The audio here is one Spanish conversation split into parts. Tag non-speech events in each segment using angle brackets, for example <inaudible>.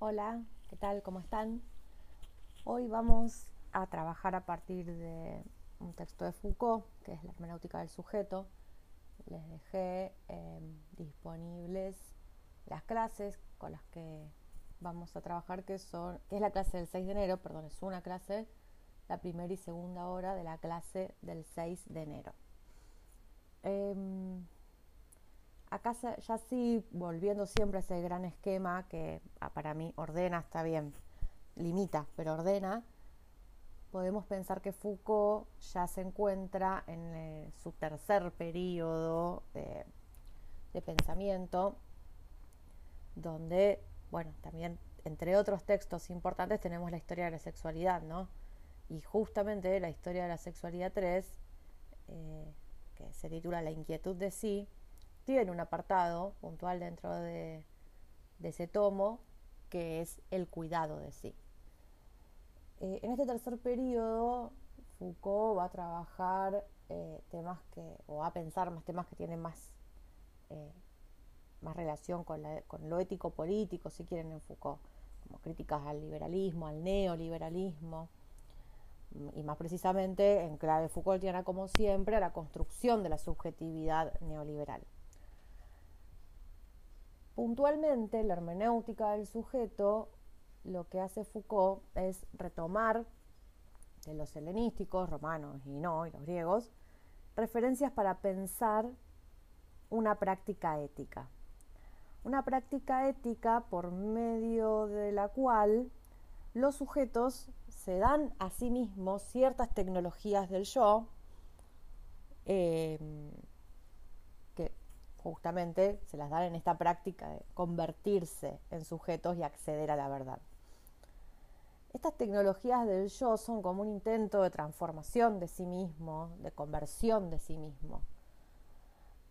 Hola, ¿qué tal? ¿Cómo están? Hoy vamos a trabajar a partir de un texto de Foucault, que es la hermenéutica del sujeto. Les dejé em, disponibles las clases con las que vamos a trabajar, que son, que es la clase del 6 de enero, perdón, es una clase, la primera y segunda hora de la clase del 6 de enero. Em, acá ya sí, volviendo siempre a ese gran esquema que ah, para mí ordena, está bien, limita, pero ordena, podemos pensar que Foucault ya se encuentra en eh, su tercer periodo de, pensamiento, donde, bueno, también entre otros textos importantes tenemos la historia de la sexualidad, ¿no? Y justamente la historia de la sexualidad 3, eh, que se titula La inquietud de sí, tiene un apartado puntual dentro de, ese tomo que es el cuidado de sí. Eh, en este tercer periodo, Foucault va a trabajar eh, temas que, o va a pensar más temas que tienen más, eh, más relación con, lo ético-político, si quieren, en Foucault, como críticas al liberalismo, al neoliberalismo, y más precisamente en clave Foucaultiana, como siempre, a la construcción de la subjetividad neoliberal. Puntualmente, la hermenéutica del sujeto, lo que hace Foucault es retomar de los helenísticos, romanos y no, y los griegos, referencias para pensar una práctica ética. Una práctica ética por medio de la cual los sujetos se dan a sí mismos ciertas tecnologías del yo, eh, justamente se las dan en esta práctica de convertirse en sujetos y acceder a la verdad. Estas tecnologías del yo son como un intento de transformación de sí mismo, de conversión de sí mismo.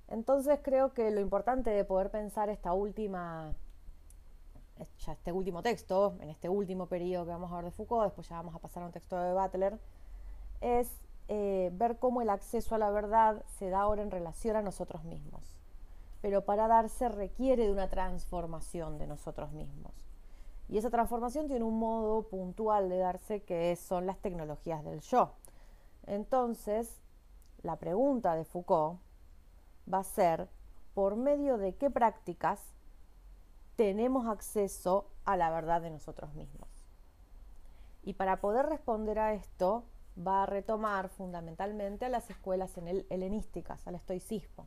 Entonces creo que lo importante de poder pensar esta última, este último texto, en este último periodo que vamos a ver de Foucault, después ya vamos a pasar a un texto de Butler, es eh, ver cómo el acceso a la verdad se da ahora en relación a nosotros mismos pero para darse requiere de una transformación de nosotros mismos. Y esa transformación tiene un modo puntual de darse que son las tecnologías del yo. Entonces, la pregunta de Foucault va a ser, ¿por medio de qué prácticas tenemos acceso a la verdad de nosotros mismos? Y para poder responder a esto, va a retomar fundamentalmente a las escuelas helenísticas, al estoicismo.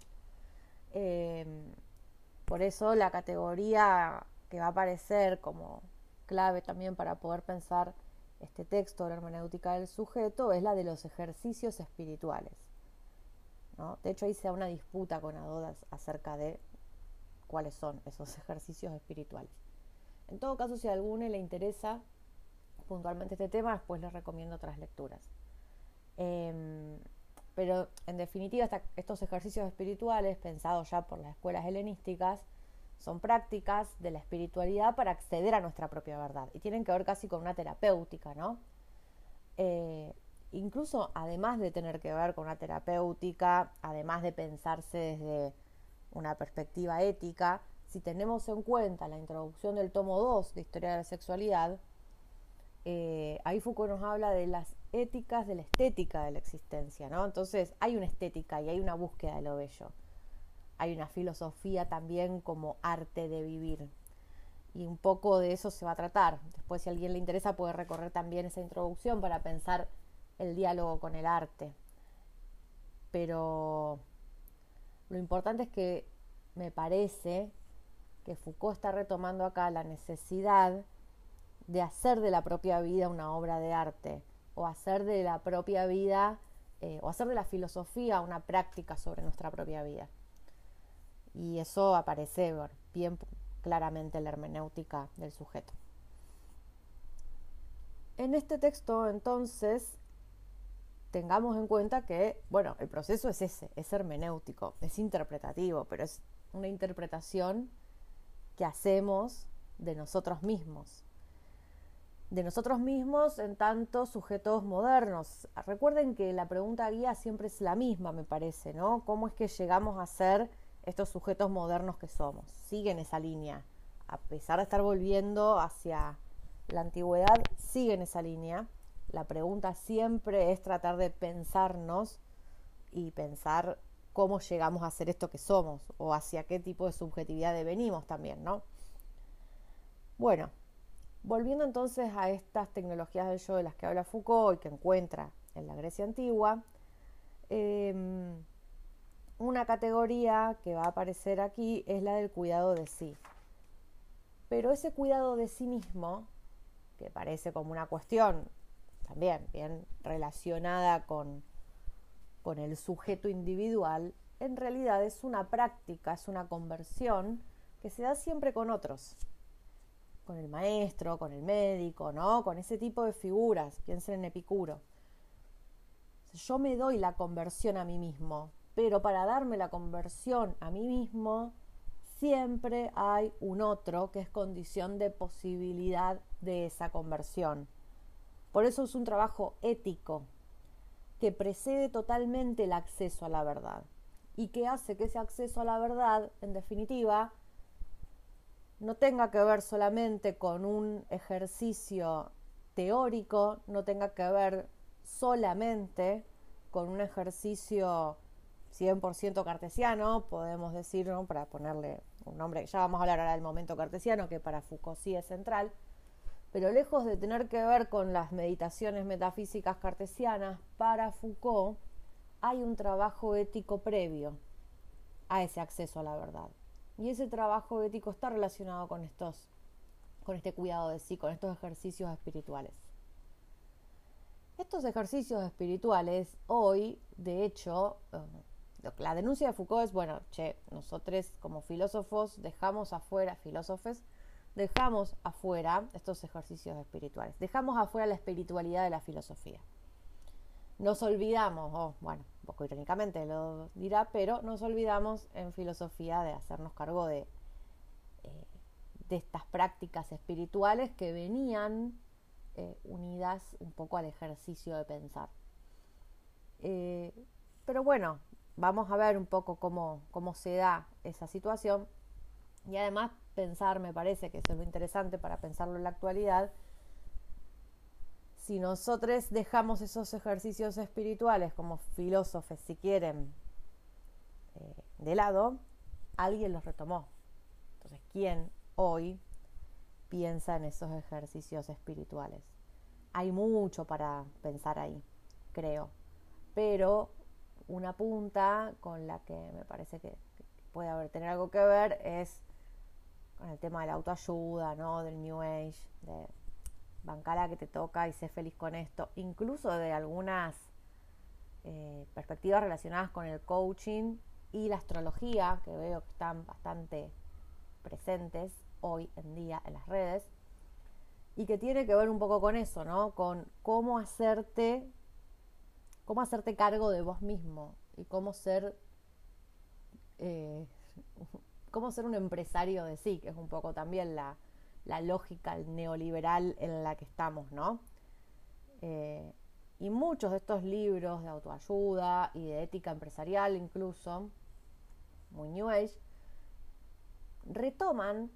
Em, por eso la categoría que va a aparecer como clave también para poder pensar este texto la hermenéutica del sujeto es la de los ejercicios espirituales. De hecho, da una disputa con Adodas acerca de cuáles son esos <laughs> ejercicios espirituales. En todo caso, si a alguno le interesa puntualmente este tema, después les recomiendo otras lecturas. Em, pero en definitiva, estos ejercicios espirituales, pensados ya por las escuelas helenísticas, son prácticas de la espiritualidad para acceder a nuestra propia verdad y tienen que ver casi con una terapéutica, ¿no? Eh, incluso además de tener que ver con una terapéutica, además de pensarse desde una perspectiva ética, si tenemos en cuenta la introducción del tomo 2 de Historia de la Sexualidad, eh, ahí Foucault nos habla de las éticas de la estética de la existencia, ¿no? Entonces hay una estética y hay una búsqueda de lo bello. Hay una filosofía también como arte de vivir. Y un poco de eso se va a tratar. Después, si a alguien le interesa, puede recorrer también esa introducción para pensar el diálogo con el arte. Pero lo importante es que me parece que Foucault está retomando acá la necesidad de hacer de la propia vida una obra de arte o hacer de la propia vida eh, o hacer de la filosofía una práctica sobre nuestra propia vida. Y eso aparece bien claramente en la hermenéutica del sujeto. En este texto, entonces, tengamos en cuenta que, bueno, el proceso es ese, es hermenéutico, es interpretativo, pero es una interpretación que hacemos de nosotros mismos, de nosotros mismos en tanto sujetos modernos. Recuerden que la pregunta guía siempre es la misma, me parece, ¿no? ¿Cómo es que llegamos a ser estos sujetos modernos que somos? Siguen esa línea a pesar de estar volviendo hacia la antigüedad, sigue en esa línea. La pregunta siempre es tratar de pensarnos y pensar cómo llegamos a ser esto que somos o hacia qué tipo de subjetividad venimos también, ¿no? Bueno, volviendo entonces a estas tecnologías del yo de las que habla Foucault y que encuentra en la Grecia antigua, em, una categoría que va a aparecer aquí es la del cuidado de sí. Pero ese cuidado de sí mismo, que parece como una cuestión también bien relacionada con, con el sujeto individual, en realidad es una práctica, es una conversión que se da siempre con otros, con el maestro, con el médico, ¿no? Con ese tipo de figuras, piensen en Epicuro. Yo me doy la conversión a mí mismo, pero para darme la conversión a mí mismo, siempre hay un otro que es condición de posibilidad de esa conversión. Por eso es un trabajo ético que precede totalmente el acceso a la verdad y que hace que ese acceso a la verdad, en definitiva, no tenga que ver solamente con un ejercicio teórico, no tenga que ver solamente con un ejercicio 100% cartesiano, podemos decir, ¿no? para ponerle un nombre, ya vamos a hablar ahora del momento cartesiano, que para Foucault sí es central, pero lejos de tener que ver con las meditaciones metafísicas cartesianas, para Foucault hay un trabajo ético previo a ese acceso a la verdad. Y ese trabajo ético está relacionado con estos, con este cuidado de sí, con estos ejercicios espirituales. Estos ejercicios espirituales hoy, de hecho, eh, la denuncia de Foucault es, bueno, che, nosotros como filósofos dejamos afuera, filósofes, dejamos afuera estos ejercicios espirituales, dejamos afuera la espiritualidad de la filosofía. Nos olvidamos, o bueno, poco irónicamente lo dirá, pero nos olvidamos en filosofía de hacernos cargo de, eh, estas prácticas espirituales que venían eh, unidas un poco al ejercicio de pensar. Eh, pero bueno, vamos a ver un poco cómo, se da esa situación y además pensar, me parece que es lo interesante para pensarlo en la actualidad, si nosotros dejamos esos ejercicios espirituales como filósofos, si quieren, eh, de lado, alguien los retomó. Entonces, ¿quién hoy piensa en esos ejercicios espirituales? Hay mucho para pensar ahí, creo, pero una punta con la que me parece que puede haber tener algo que ver es con el tema de la autoayuda, ¿no? Del New Age, de bancar que te toca y sé feliz con esto, incluso de algunas eh, perspectivas relacionadas con el coaching y la astrología, que veo que están bastante presentes hoy en día en las redes, y que tiene que ver un poco con eso, ¿no? Con cómo hacerte cómo hacerte cargo de vos mismo y cómo ser, eh, <laughs> cómo ser un empresario de sí, que es un poco también la, lógica neoliberal en la que estamos, ¿no? Eh, y muchos de estos libros de autoayuda y de ética empresarial incluso, muy New Age, retoman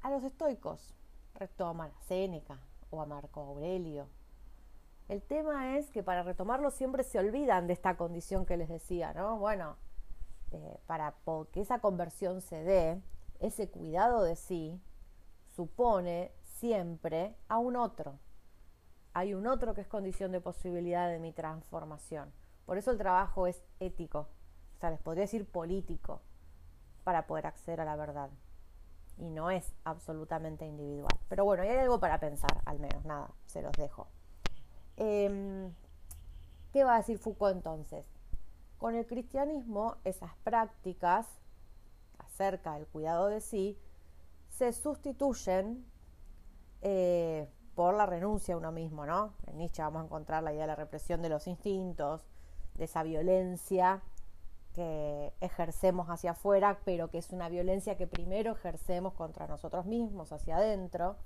a los estoicos, retoman a Séneca o a Marco Aurelio, el tema es que para retomarlo siempre se olvidan de esta condición que les decía, ¿no? Bueno, eh, para que esa conversión se dé, ese cuidado de sí supone siempre a un otro. Hay un otro que es condición de posibilidad de mi transformación. Por eso el trabajo es ético, o sea, les podría decir político, para poder acceder a la verdad. Y no es absolutamente individual. Pero bueno, hay algo para pensar, al menos, nada, se los dejo. Em, ¿Qué va a decir Foucault entonces? Con el cristianismo, esas prácticas acerca del cuidado de sí se sustituyen eh, por la renuncia a uno mismo, ¿no? En Nietzsche vamos a encontrar la idea de la represión de los instintos, de esa violencia que ejercemos hacia afuera, pero que es una violencia que primero ejercemos contra nosotros mismos, hacia adentro.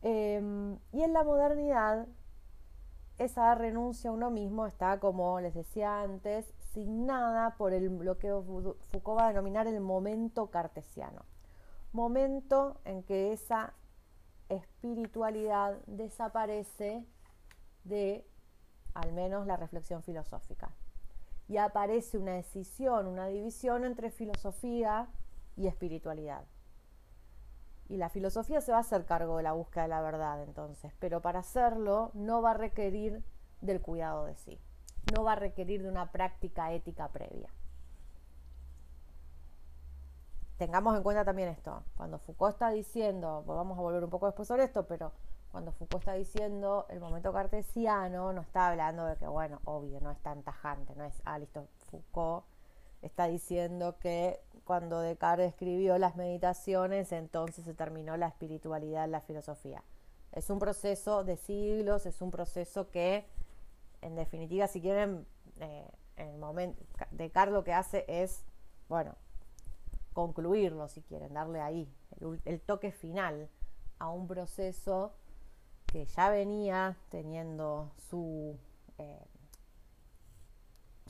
Em, y en la modernidad esa renuncia a uno mismo está, como les decía antes, signada por el, lo que Foucault va a denominar el momento cartesiano. Momento en que esa espiritualidad desaparece de al menos la reflexión filosófica. Y aparece una decisión, una división entre filosofía y espiritualidad. Y la filosofía se va a hacer cargo de la búsqueda de la verdad entonces, pero para hacerlo no va a requerir del cuidado de sí, no va a requerir de una práctica ética previa. Tengamos en cuenta también esto, cuando Foucault está diciendo, pues vamos a volver un poco después sobre esto, pero cuando Foucault está diciendo el momento cartesiano, no está hablando de que, bueno, obvio, no es tan tajante, no es, ah, listo, Foucault está diciendo que cuando Descartes escribió las meditaciones, entonces se terminó la espiritualidad la filosofía. Es un proceso de siglos, es un proceso que, en definitiva, si quieren, eh, en el momento, Descartes lo que hace es, bueno, concluirlo, si quieren, darle ahí el, toque final a un proceso que ya venía teniendo su eh,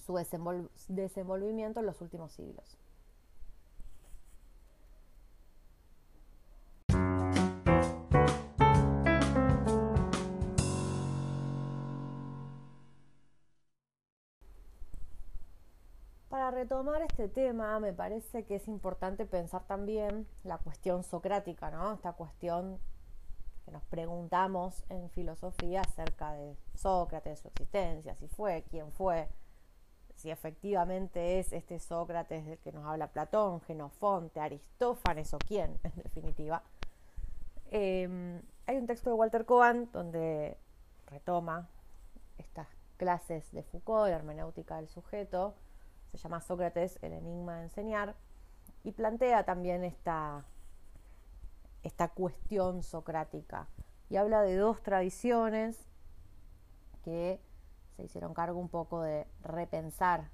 su desenvolvimiento en los últimos siglos. Retomar este tema, me parece que es importante pensar también la cuestión socrática, ¿no? Esta cuestión que nos preguntamos en filosofía acerca de Sócrates, su existencia, si fue, quién fue, si efectivamente es este Sócrates del que nos habla Platón, Genofonte, Aristófanes o quién, <laughs> en definitiva. Em, hay un texto de Walter Cohen donde retoma estas clases de Foucault, la hermenéutica del sujeto, se llama Sócrates, el enigma de enseñar, y plantea también esta, esta cuestión socrática. Y habla de dos tradiciones que se hicieron cargo un poco de repensar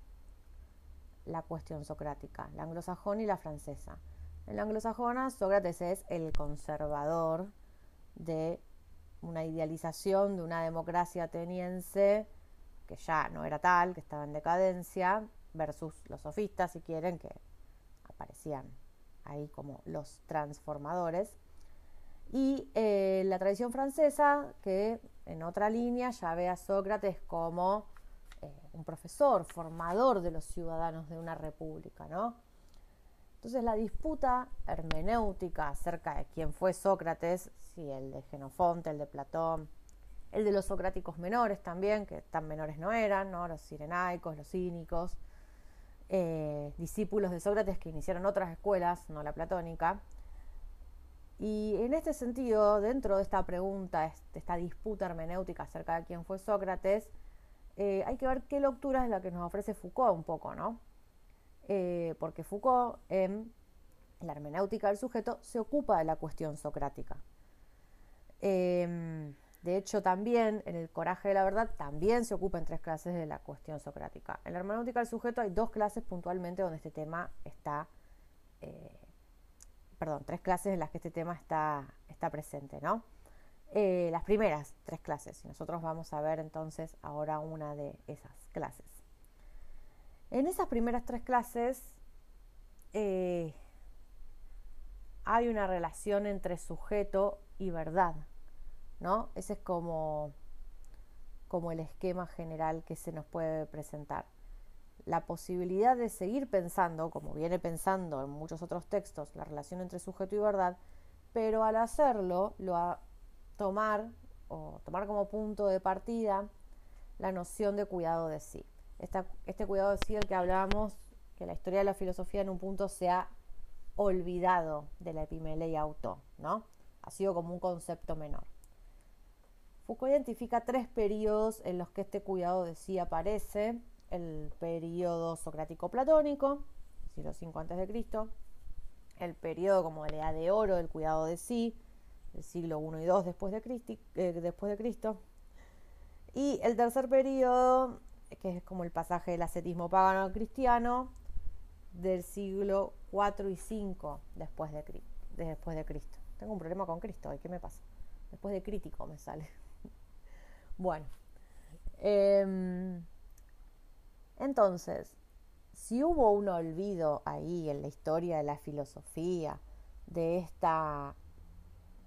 la cuestión socrática, la anglosajona y la francesa. En la anglosajona, Sócrates es el conservador de una idealización de una democracia ateniense que ya no era tal, que estaba en decadencia, versus los sofistas, si quieren, que aparecían ahí como los transformadores. Y eh, la tradición francesa, que en otra línea ya ve a Sócrates como eh, un profesor, formador de los ciudadanos de una república, ¿no? Entonces la disputa hermenéutica acerca de quién fue Sócrates, si el de Genofonte, el de Platón, el de los socráticos menores también, que tan menores no eran, ¿no? los sirenaicos, los cínicos, eh, discípulos de Sócrates que iniciaron otras escuelas, no la platónica, y en este sentido, dentro de esta pregunta, de esta disputa hermenéutica acerca de quién fue Sócrates, eh, hay que ver qué lectura es la que nos ofrece Foucault un poco, ¿no? Eh, porque Foucault, en la hermenéutica del sujeto, se ocupa de la cuestión socrática. De hecho, también en el coraje de la verdad, también se ocupa en tres clases de la cuestión socrática. En la hermenéutica del sujeto hay dos clases puntualmente donde este tema está eh, perdón, tres clases en las que este tema está, está presente, ¿no? Eh, las primeras tres clases, y nosotros vamos a ver entonces ahora una de esas clases. En esas primeras tres clases eh, hay una relación entre sujeto y verdad, ¿no? Ese es como, como el esquema general que se nos puede presentar la posibilidad de seguir pensando, como viene pensando en muchos otros textos, la relación entre sujeto y verdad, pero al hacerlo, lo a tomar o tomar como punto de partida la noción de cuidado de sí. este cuidado de sí del que hablábamos, que la historia de la filosofía en un punto se ha olvidado de la y auto, ¿no? Ha sido como un concepto menor. Foucault identifica tres periodos en los que este cuidado de sí aparece el periodo socrático-platónico, siglo V a.C., el periodo como la edad de oro del cuidado de sí, del siglo I y II después de, eh, después de Cristo, y el tercer periodo, que es como el pasaje del ascetismo pagano cristiano, del siglo IV y V después de, después de Cristo. Tengo un problema con Cristo, ¿qué me pasa? Después de crítico me sale. Bueno. Em, entonces, si hubo un olvido ahí en la historia de la filosofía de, esta,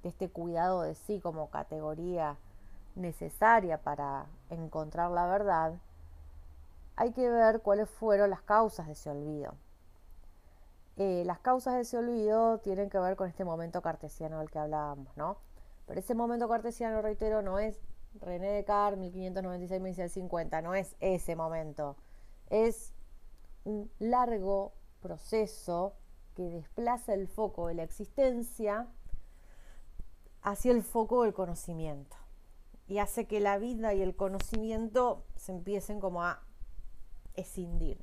de este cuidado de sí como categoría necesaria para encontrar la verdad, hay que ver cuáles fueron las causas de ese olvido. Eh, las causas de ese olvido tienen que ver con este momento cartesiano del que hablábamos, ¿no? Pero ese momento cartesiano, reitero, no es René Descartes, 1596-1650, no es ese momento. Es un largo proceso que desplaza el foco de la existencia hacia el foco del conocimiento y hace que la vida y el conocimiento se empiecen como a escindir.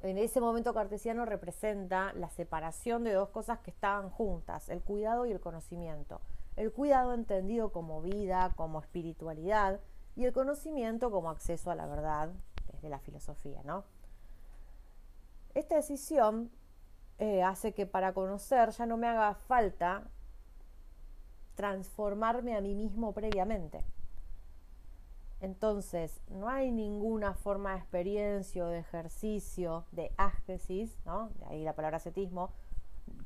En ese momento cartesiano representa la separación de dos cosas que estaban juntas, el cuidado y el conocimiento. El cuidado entendido como vida, como espiritualidad, y el conocimiento como acceso a la verdad desde la filosofía, ¿no? Esta decisión eh, hace que para conocer ya no me haga falta transformarme a mí mismo previamente. Entonces, no hay ninguna forma de experiencia o de ejercicio de ascesis, ¿no? de ahí la palabra ascetismo,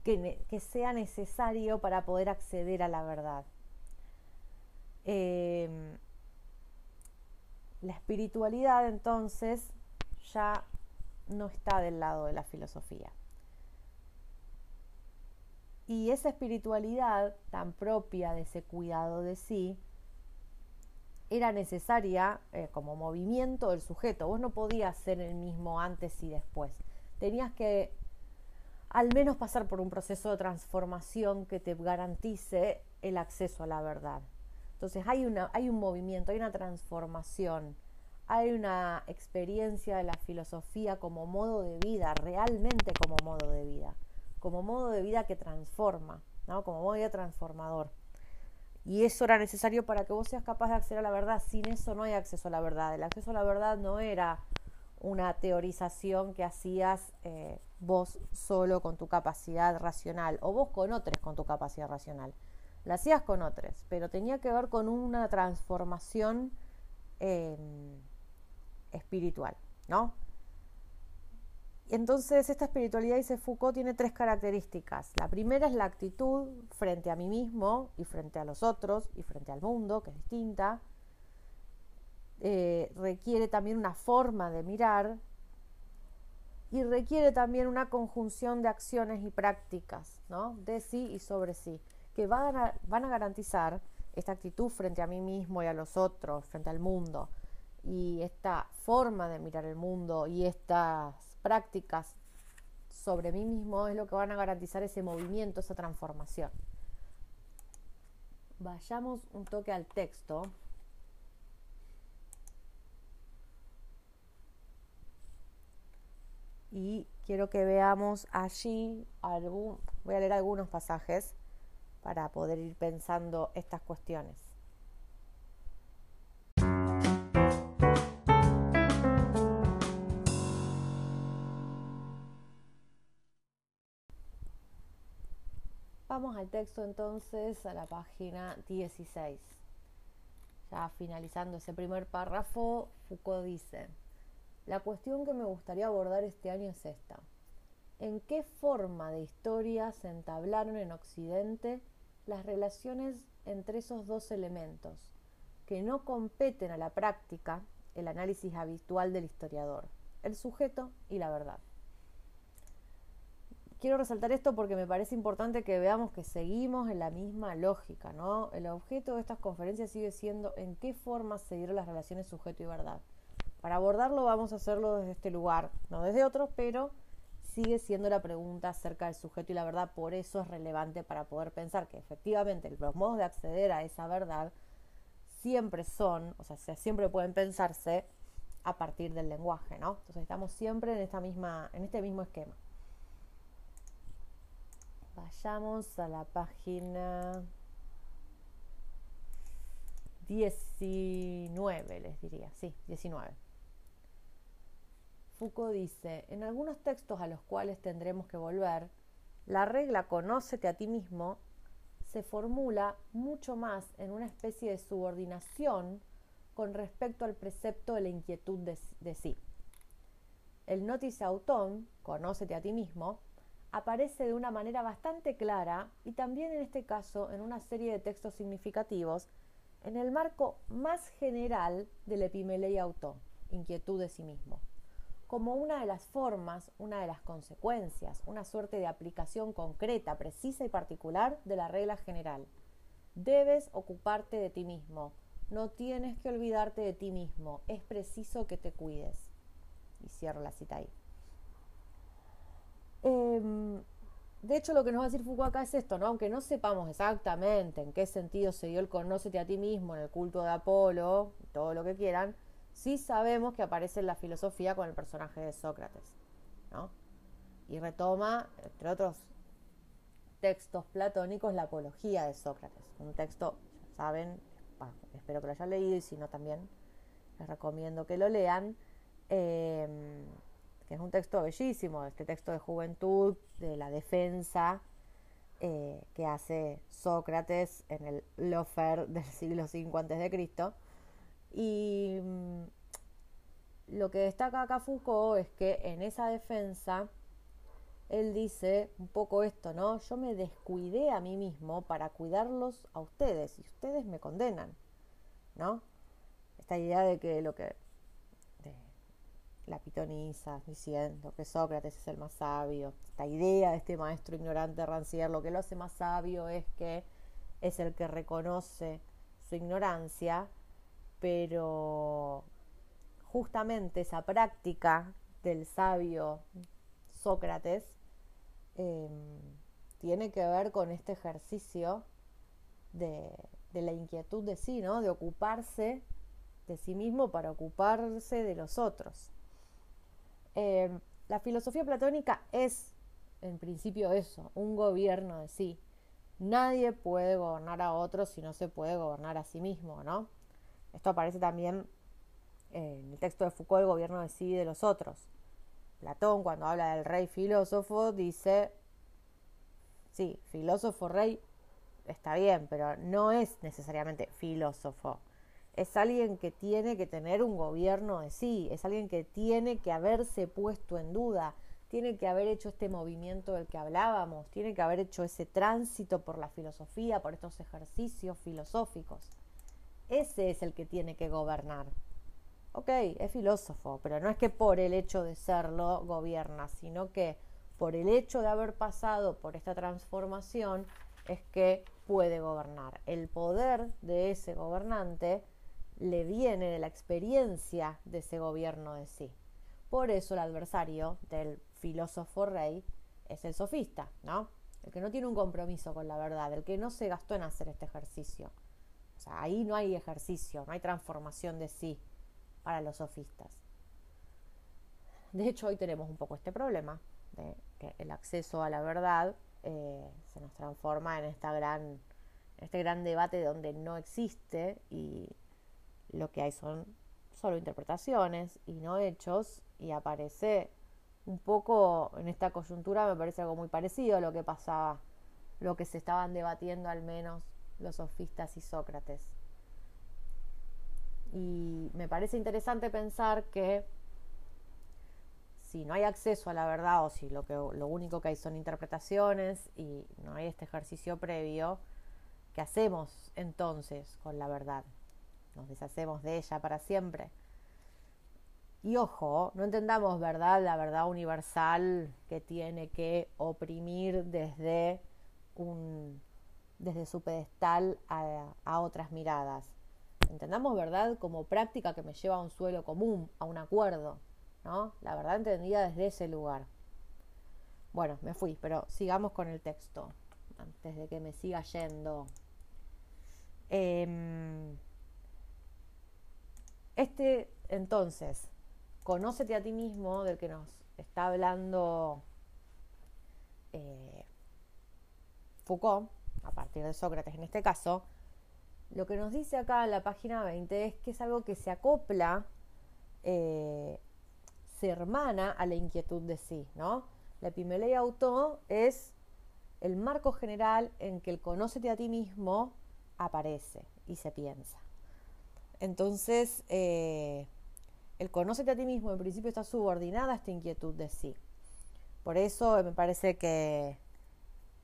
que, sea necesario para poder acceder a la verdad. Em, la espiritualidad entonces ya no está del lado de la filosofía. Y esa espiritualidad tan propia de ese cuidado de sí era necesaria eh, como movimiento del sujeto. Vos no podías ser el mismo antes y después. Tenías que al menos pasar por un proceso de transformación que te garantice el acceso a la verdad. Entonces hay, una, hay un movimiento, hay una transformación, hay una experiencia de la filosofía como modo de vida, realmente como modo de vida como modo de vida que transforma, ¿no? como modo de vida transformador. Y eso era necesario para que vos seas capaz de acceder a la verdad. Sin eso no hay acceso a la verdad. El acceso a la verdad no era una teorización que hacías eh, vos solo con tu capacidad racional o vos con otros con tu capacidad racional. La hacías con otros, pero tenía que ver con una transformación em, espiritual, ¿no? Entonces, esta espiritualidad, dice Foucault, tiene tres características. La primera es la actitud frente a mí mismo y frente a los otros y frente al mundo, que es distinta. Eh, requiere también una forma de mirar y requiere también una conjunción de acciones y prácticas, ¿no? De sí y sobre sí, que van a, van a garantizar esta actitud frente a mí mismo y a los otros, frente al mundo, y esta forma de mirar el mundo y estas prácticas sobre mí mismo es lo que van a garantizar ese movimiento, esa transformación. Vayamos un toque al texto. Y quiero que veamos allí algún, voy a leer algunos pasajes para poder ir pensando estas cuestiones. Vamos al texto entonces, a la página 16. Ya finalizando ese primer párrafo, Foucault dice, la cuestión que me gustaría abordar este año es esta. ¿En qué forma de historia se entablaron en Occidente las relaciones entre esos dos elementos, que no competen a la práctica, el análisis habitual del historiador, el sujeto y la verdad? quiero resaltar esto porque me parece importante que veamos que seguimos en la misma lógica, ¿no? El objeto de estas conferencias sigue siendo en qué forma se dieron las relaciones sujeto y verdad. Para abordarlo vamos a hacerlo desde este lugar, no desde otros, pero sigue siendo la pregunta acerca del sujeto y la verdad, por eso es relevante para poder pensar que efectivamente los modos de acceder a esa verdad siempre son, o sea, siempre pueden pensarse a partir del lenguaje, ¿no? Entonces estamos siempre en esta misma, en este mismo esquema. Vayamos a la página 19, les diría, sí, 19. Foucault dice, en algunos textos a los cuales tendremos que volver, la regla conócete a ti mismo se formula mucho más en una especie de subordinación con respecto al precepto de la inquietud de, sí. El notice auton, conócete a ti mismo, aparece de una manera bastante clara y también en este caso en una serie de textos significativos en el marco más general del epimeleia auto, inquietud de sí mismo, como una de las formas, una de las consecuencias, una suerte de aplicación concreta, precisa y particular de la regla general. Debes ocuparte de ti mismo, no tienes que olvidarte de ti mismo, es preciso que te cuides. Y cierro la cita ahí. Em, de hecho, lo que nos va a decir Foucault acá es esto, ¿no? Aunque no sepamos exactamente en qué sentido se dio el conócete a ti mismo en el culto de Apolo, todo lo que quieran, sí sabemos que aparece en la filosofía con el personaje de Sócrates, ¿no? Y retoma, entre otros textos platónicos, la apología de Sócrates, un texto, ya saben, espero que lo hayan leído y si no también les recomiendo que lo lean, em, que es un texto bellísimo, este texto de juventud, de la defensa eh, que hace Sócrates en el Lofer del siglo V Cristo. Y mm, lo que destaca Foucault es que en esa defensa él dice un poco esto, ¿no? Yo me descuidé a mí mismo para cuidarlos a ustedes y ustedes me condenan, ¿no? Esta idea de que lo que la pitoniza diciendo que Sócrates es el más sabio, esta idea de este maestro ignorante Rancière, lo que lo hace más sabio es que es el que reconoce su ignorancia, pero justamente esa práctica del sabio Sócrates Em, tiene que ver con este ejercicio de, la inquietud de sí, ¿no? De ocuparse de sí mismo para ocuparse de los otros. Em, la filosofía platónica es, en principio, eso, un gobierno de sí. Nadie puede gobernar a otros si no se puede gobernar a sí mismo, ¿no? Esto aparece también en el texto de Foucault, el gobierno de sí y de los otros. Platón, cuando habla del rey filósofo, dice, sí, filósofo rey está bien, pero no es necesariamente filósofo. Es alguien que tiene que tener un gobierno de sí, es alguien que tiene que haberse puesto en duda, tiene que haber hecho este movimiento del que hablábamos, tiene que haber hecho ese tránsito por la filosofía, por estos ejercicios filosóficos. Ese es el que tiene que gobernar ok, es filósofo, pero no es que por el hecho de serlo gobierna, sino que por el hecho de haber pasado por esta transformación es que puede gobernar. El poder de ese gobernante le viene de la experiencia de ese gobierno de sí. Por eso el adversario del filósofo rey es el sofista, ¿no? El que no tiene un compromiso con la verdad, el que no se gastó en hacer este ejercicio. O sea, ahí no hay ejercicio, no hay transformación de sí, para los sofistas. De hecho, hoy tenemos un poco este problema de que el acceso a la verdad eh, se nos transforma en esta gran, este gran debate donde no existe y lo que hay son solo interpretaciones y no hechos y aparece un poco en esta coyuntura me parece algo muy parecido a lo que pasaba, lo que se estaban debatiendo al menos los sofistas y Sócrates. Y me parece interesante pensar que si no hay acceso a la verdad o si lo, que, lo único que hay son interpretaciones y no hay este ejercicio previo, ¿qué hacemos entonces con la verdad? ¿Nos deshacemos de ella para siempre? Y ojo, no entendamos verdad, la verdad universal que tiene que oprimir desde un desde su pedestal a otras miradas. Entendamos verdad como práctica que me lleva a un suelo común, a un acuerdo, ¿no? La verdad entendida desde ese lugar. Bueno, me fui, pero sigamos con el texto, antes de que me siga yendo. Em, este, entonces, conócete a ti mismo, del que nos está hablando eh, Foucault, a partir de Sócrates en este caso, lo que nos dice acá en la página 20 es que es algo que se acopla, eh, se hermana a la inquietud de sí, ¿no? La epimeleia auto es el marco general en que el conócete a ti mismo aparece y se piensa. Entonces, eh, el conócete a ti mismo en principio está subordinada a esta inquietud de sí. Por eso me parece que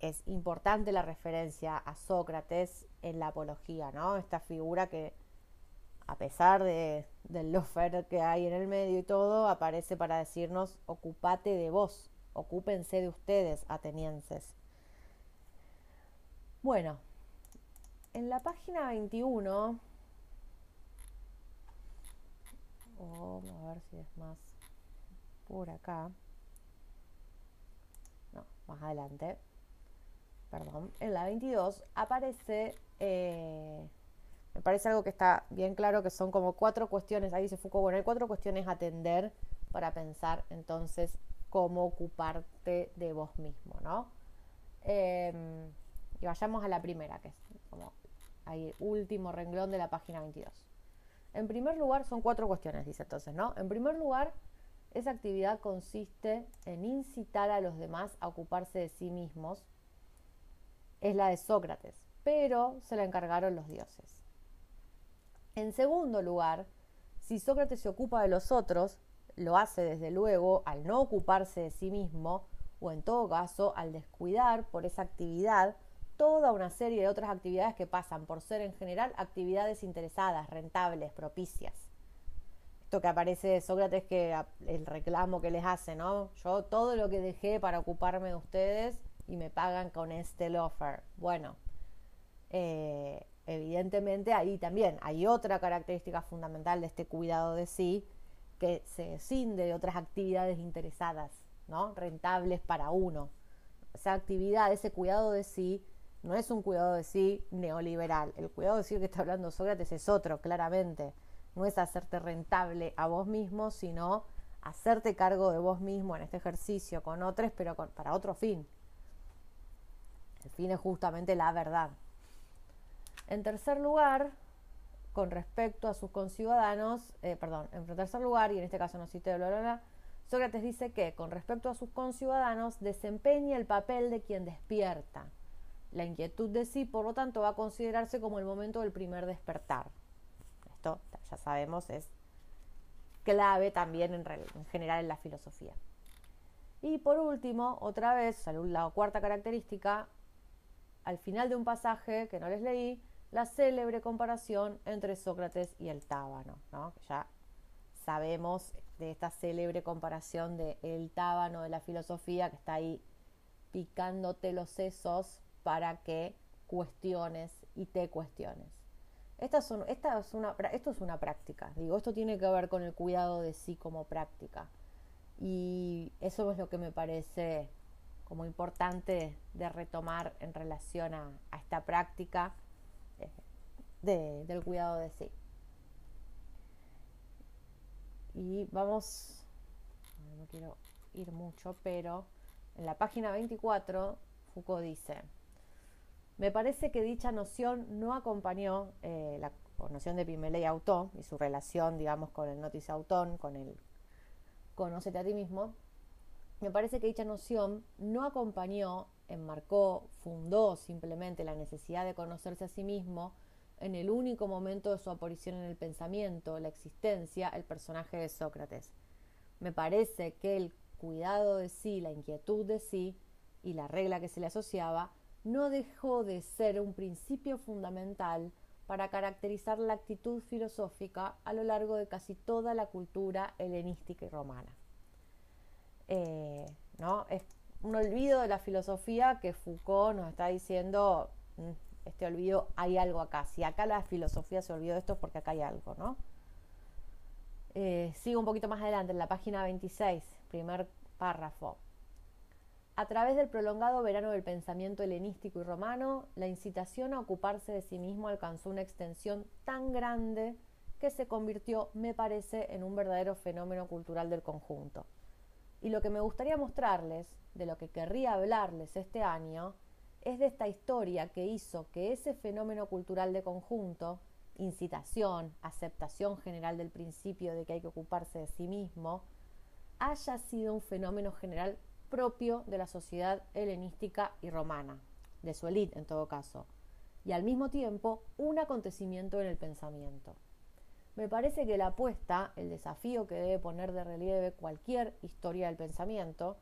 es importante la referencia a Sócrates en la apología, ¿no? Esta figura que, a pesar de, del lofer que hay en el medio y todo, aparece para decirnos, ocupate de vos, ocúpense de ustedes, atenienses. Bueno, en la página 21, vamos a ver si es más por acá, no, más adelante, perdón, en la 22 aparece, eh, me parece algo que está bien claro, que son como cuatro cuestiones, ahí se Foucault, bueno, hay cuatro cuestiones a atender para pensar entonces cómo ocuparte de vos mismo, ¿no? Em, y vayamos a la primera, que es como ahí último renglón de la página 22. En primer lugar, son cuatro cuestiones, dice entonces, ¿no? En primer lugar, esa actividad consiste en incitar a los demás a ocuparse de sí mismos. Es la de Sócrates, pero se la encargaron los dioses. En segundo lugar, si Sócrates se ocupa de los otros, lo hace desde luego al no ocuparse de sí mismo, o en todo caso al descuidar por esa actividad toda una serie de otras actividades que pasan por ser en general actividades interesadas, rentables, propicias. Esto que aparece de Sócrates, que el reclamo que les hace, ¿no? Yo todo lo que dejé para ocuparme de ustedes y me pagan con este offer. Bueno, eh, evidentemente ahí también hay otra característica fundamental de este cuidado de sí, que se cinde de otras actividades interesadas, ¿no? Rentables para uno. Esa actividad, ese cuidado de sí, no es un cuidado de sí neoliberal. El cuidado de sí que está hablando Sócrates es otro, claramente. No es hacerte rentable a vos mismo, sino hacerte cargo de vos mismo en este ejercicio con otros, pero para otro fin. Fin es justamente la verdad. En tercer lugar, con respecto a sus conciudadanos, eh, perdón, en tercer lugar, y en este caso no cité bla, bla, Sócrates dice que con respecto a sus conciudadanos desempeña el papel de quien despierta la inquietud de sí, por lo tanto, va a considerarse como el momento del primer despertar. Esto, ya sabemos, es clave también en, general en la filosofía. Y por último, otra vez, la cuarta característica, al final de un pasaje que no les leí, la célebre comparación entre Sócrates y el tábano, ¿no? ya sabemos de esta célebre comparación de el tábano de la filosofía que está ahí picándote los sesos para que cuestiones y te cuestiones. Esta es esta es una, esto es una práctica, digo, esto tiene que ver con el cuidado de sí como práctica. Y eso es lo que me parece como importante de retomar en relación a, esta práctica eh, del cuidado de sí. Y vamos, no quiero ir mucho, pero en la página 24 Foucault dice, me parece que dicha noción no acompañó eh, la noción de Pimele y Autó y su relación, digamos, con el notice autón, con el conócete a ti mismo. Me parece que dicha noción no acompañó, enmarcó, fundó simplemente la necesidad de conocerse a sí mismo en el único momento de su aparición en el pensamiento, la existencia, el personaje de Sócrates. Me parece que el cuidado de sí, la inquietud de sí y la regla que se le asociaba no dejó de ser un principio fundamental para caracterizar la actitud filosófica a lo largo de casi toda la cultura helenística y romana. Eh, ¿no? Es un olvido de la filosofía que Foucault nos está diciendo, mm, este olvido hay algo acá. Si acá la filosofía se olvidó de esto es porque acá hay algo, ¿no? Eh, sigo un poquito más adelante, en la página 26, primer párrafo. A través del prolongado verano del pensamiento helenístico y romano, la incitación a ocuparse de sí mismo alcanzó una extensión tan grande que se convirtió, me parece, en un verdadero fenómeno cultural del conjunto. Y lo que me gustaría mostrarles, de lo que querría hablarles este año, es de esta historia que hizo que ese fenómeno cultural de conjunto, incitación, aceptación general del principio de que hay que ocuparse de sí mismo, haya sido un fenómeno general propio de la sociedad helenística y romana, de su élite en todo caso, y al mismo tiempo un acontecimiento en el pensamiento. Me parece que la apuesta, el desafío que debe poner de relieve cualquier historia del pensamiento,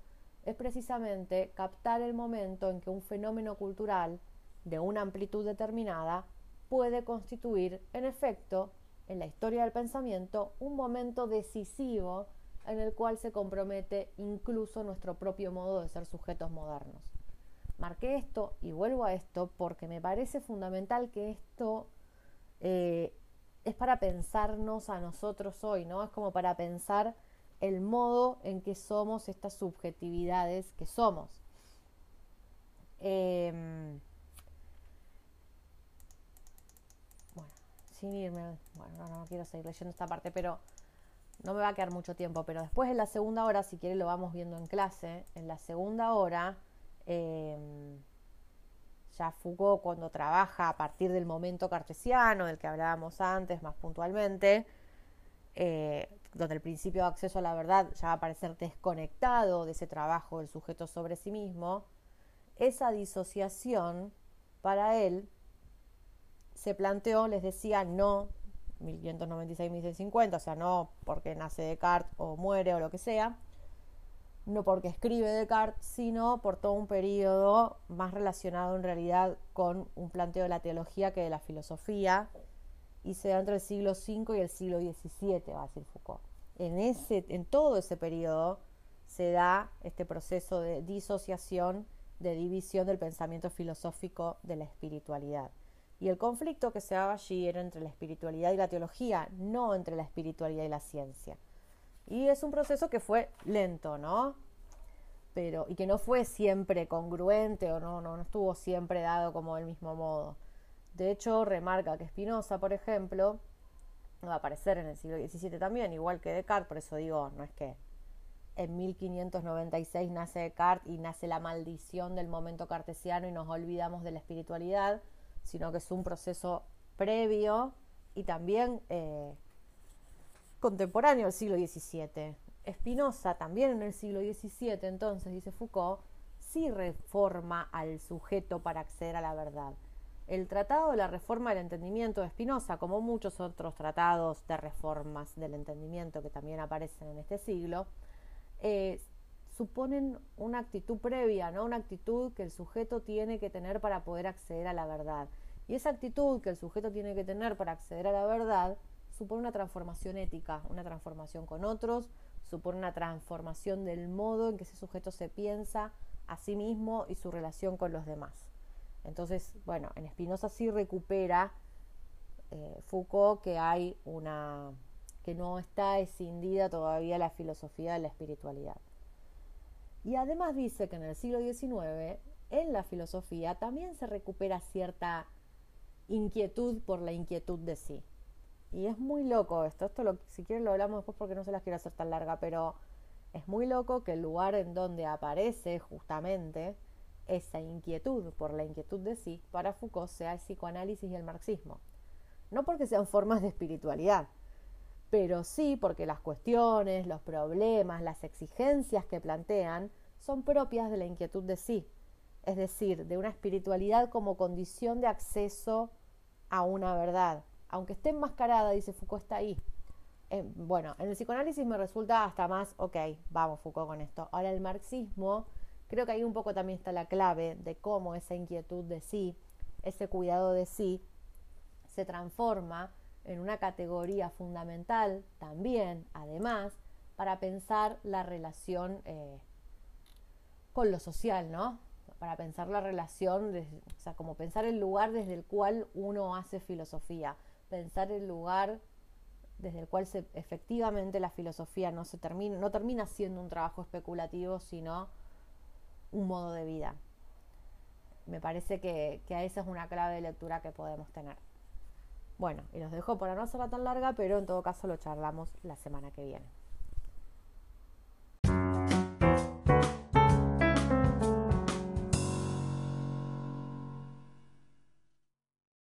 es precisamente captar el momento en que un fenómeno cultural de una amplitud determinada puede constituir, en efecto, en la historia del pensamiento, un momento decisivo en el cual se compromete incluso nuestro propio modo de ser sujetos modernos. Marqué esto y vuelvo a esto porque me parece fundamental que esto eh, es para pensarnos a nosotros hoy, ¿no? Es como para pensar el modo en que somos estas subjetividades que somos. Em, bueno, sin irme, bueno, no, quiero seguir leyendo esta parte, pero no me va a quedar mucho tiempo, pero después en la segunda hora, si quiere lo vamos viendo en clase, en la segunda hora, em, ya Foucault cuando trabaja a partir del momento cartesiano, del que hablábamos antes más puntualmente, eh, donde el principio de acceso a la verdad ya va a parecer desconectado de ese trabajo del sujeto sobre sí mismo, esa disociación para él se planteó, les decía, no 1596-1650, o sea, no porque nace Descartes o muere o lo que sea, no porque escribe Descartes, sino por todo un periodo más relacionado en realidad con un planteo de la teología que de la filosofía, y se da entre el siglo V y el siglo XVII, va a decir Foucault. En, ese, en todo ese periodo se da este proceso de disociación, de división del pensamiento filosófico de la espiritualidad. Y el conflicto que se daba allí era entre la espiritualidad y la teología, no entre la espiritualidad y la ciencia. Y es un proceso que fue lento, ¿no? Pero, y que no fue siempre congruente o no, no, no estuvo siempre dado como del mismo modo. De hecho, remarca que Spinoza, por ejemplo, va a aparecer en el siglo XVII también, igual que Descartes, por eso digo, no es que en 1596 nace Descartes y nace la maldición del momento cartesiano y nos olvidamos de la espiritualidad, sino que es un proceso previo y también eh, contemporáneo al siglo XVII. Spinoza también en el siglo XVII, entonces, dice Foucault, sí reforma al sujeto para acceder a la verdad. El Tratado de la Reforma del Entendimiento de Spinoza, como muchos otros tratados de reformas del entendimiento que también aparecen en este siglo, eh, suponen una actitud previa, ¿no? una actitud que el sujeto tiene que tener para poder acceder a la verdad. Y esa actitud que el sujeto tiene que tener para acceder a la verdad supone una transformación ética, una transformación con otros, supone una transformación del modo en que ese sujeto se piensa a sí mismo y su relación con los demás. Entonces, bueno, en Spinoza sí recupera eh, Foucault que hay una que no está escindida todavía la filosofía de la espiritualidad. Y además dice que en el siglo XIX, en la filosofía, también se recupera cierta inquietud por la inquietud de sí. Y es muy loco esto, esto lo, si quieren lo hablamos después porque no se las quiero hacer tan larga, pero es muy loco que el lugar en donde aparece justamente esa inquietud por la inquietud de sí para Foucault sea el psicoanálisis y el marxismo. No porque sean formas de espiritualidad, pero sí porque las cuestiones, los problemas, las exigencias que plantean son propias de la inquietud de sí, es decir, de una espiritualidad como condición de acceso a una verdad. Aunque esté enmascarada, dice Foucault, está ahí. Eh, bueno, en el psicoanálisis me resulta hasta más, ok, vamos Foucault con esto. Ahora el marxismo Creo que ahí un poco también está la clave de cómo esa inquietud de sí, ese cuidado de sí, se transforma en una categoría fundamental también, además, para pensar la relación eh, con lo social, ¿no? Para pensar la relación, o sea, como pensar el lugar desde el cual uno hace filosofía, pensar el lugar desde el cual se, efectivamente la filosofía no se termina, no termina siendo un trabajo especulativo, sino un modo de vida. Me parece que, que esa es una clave de lectura que podemos tener. Bueno, y los dejo para no hacerla tan larga, pero en todo caso lo charlamos la semana que viene.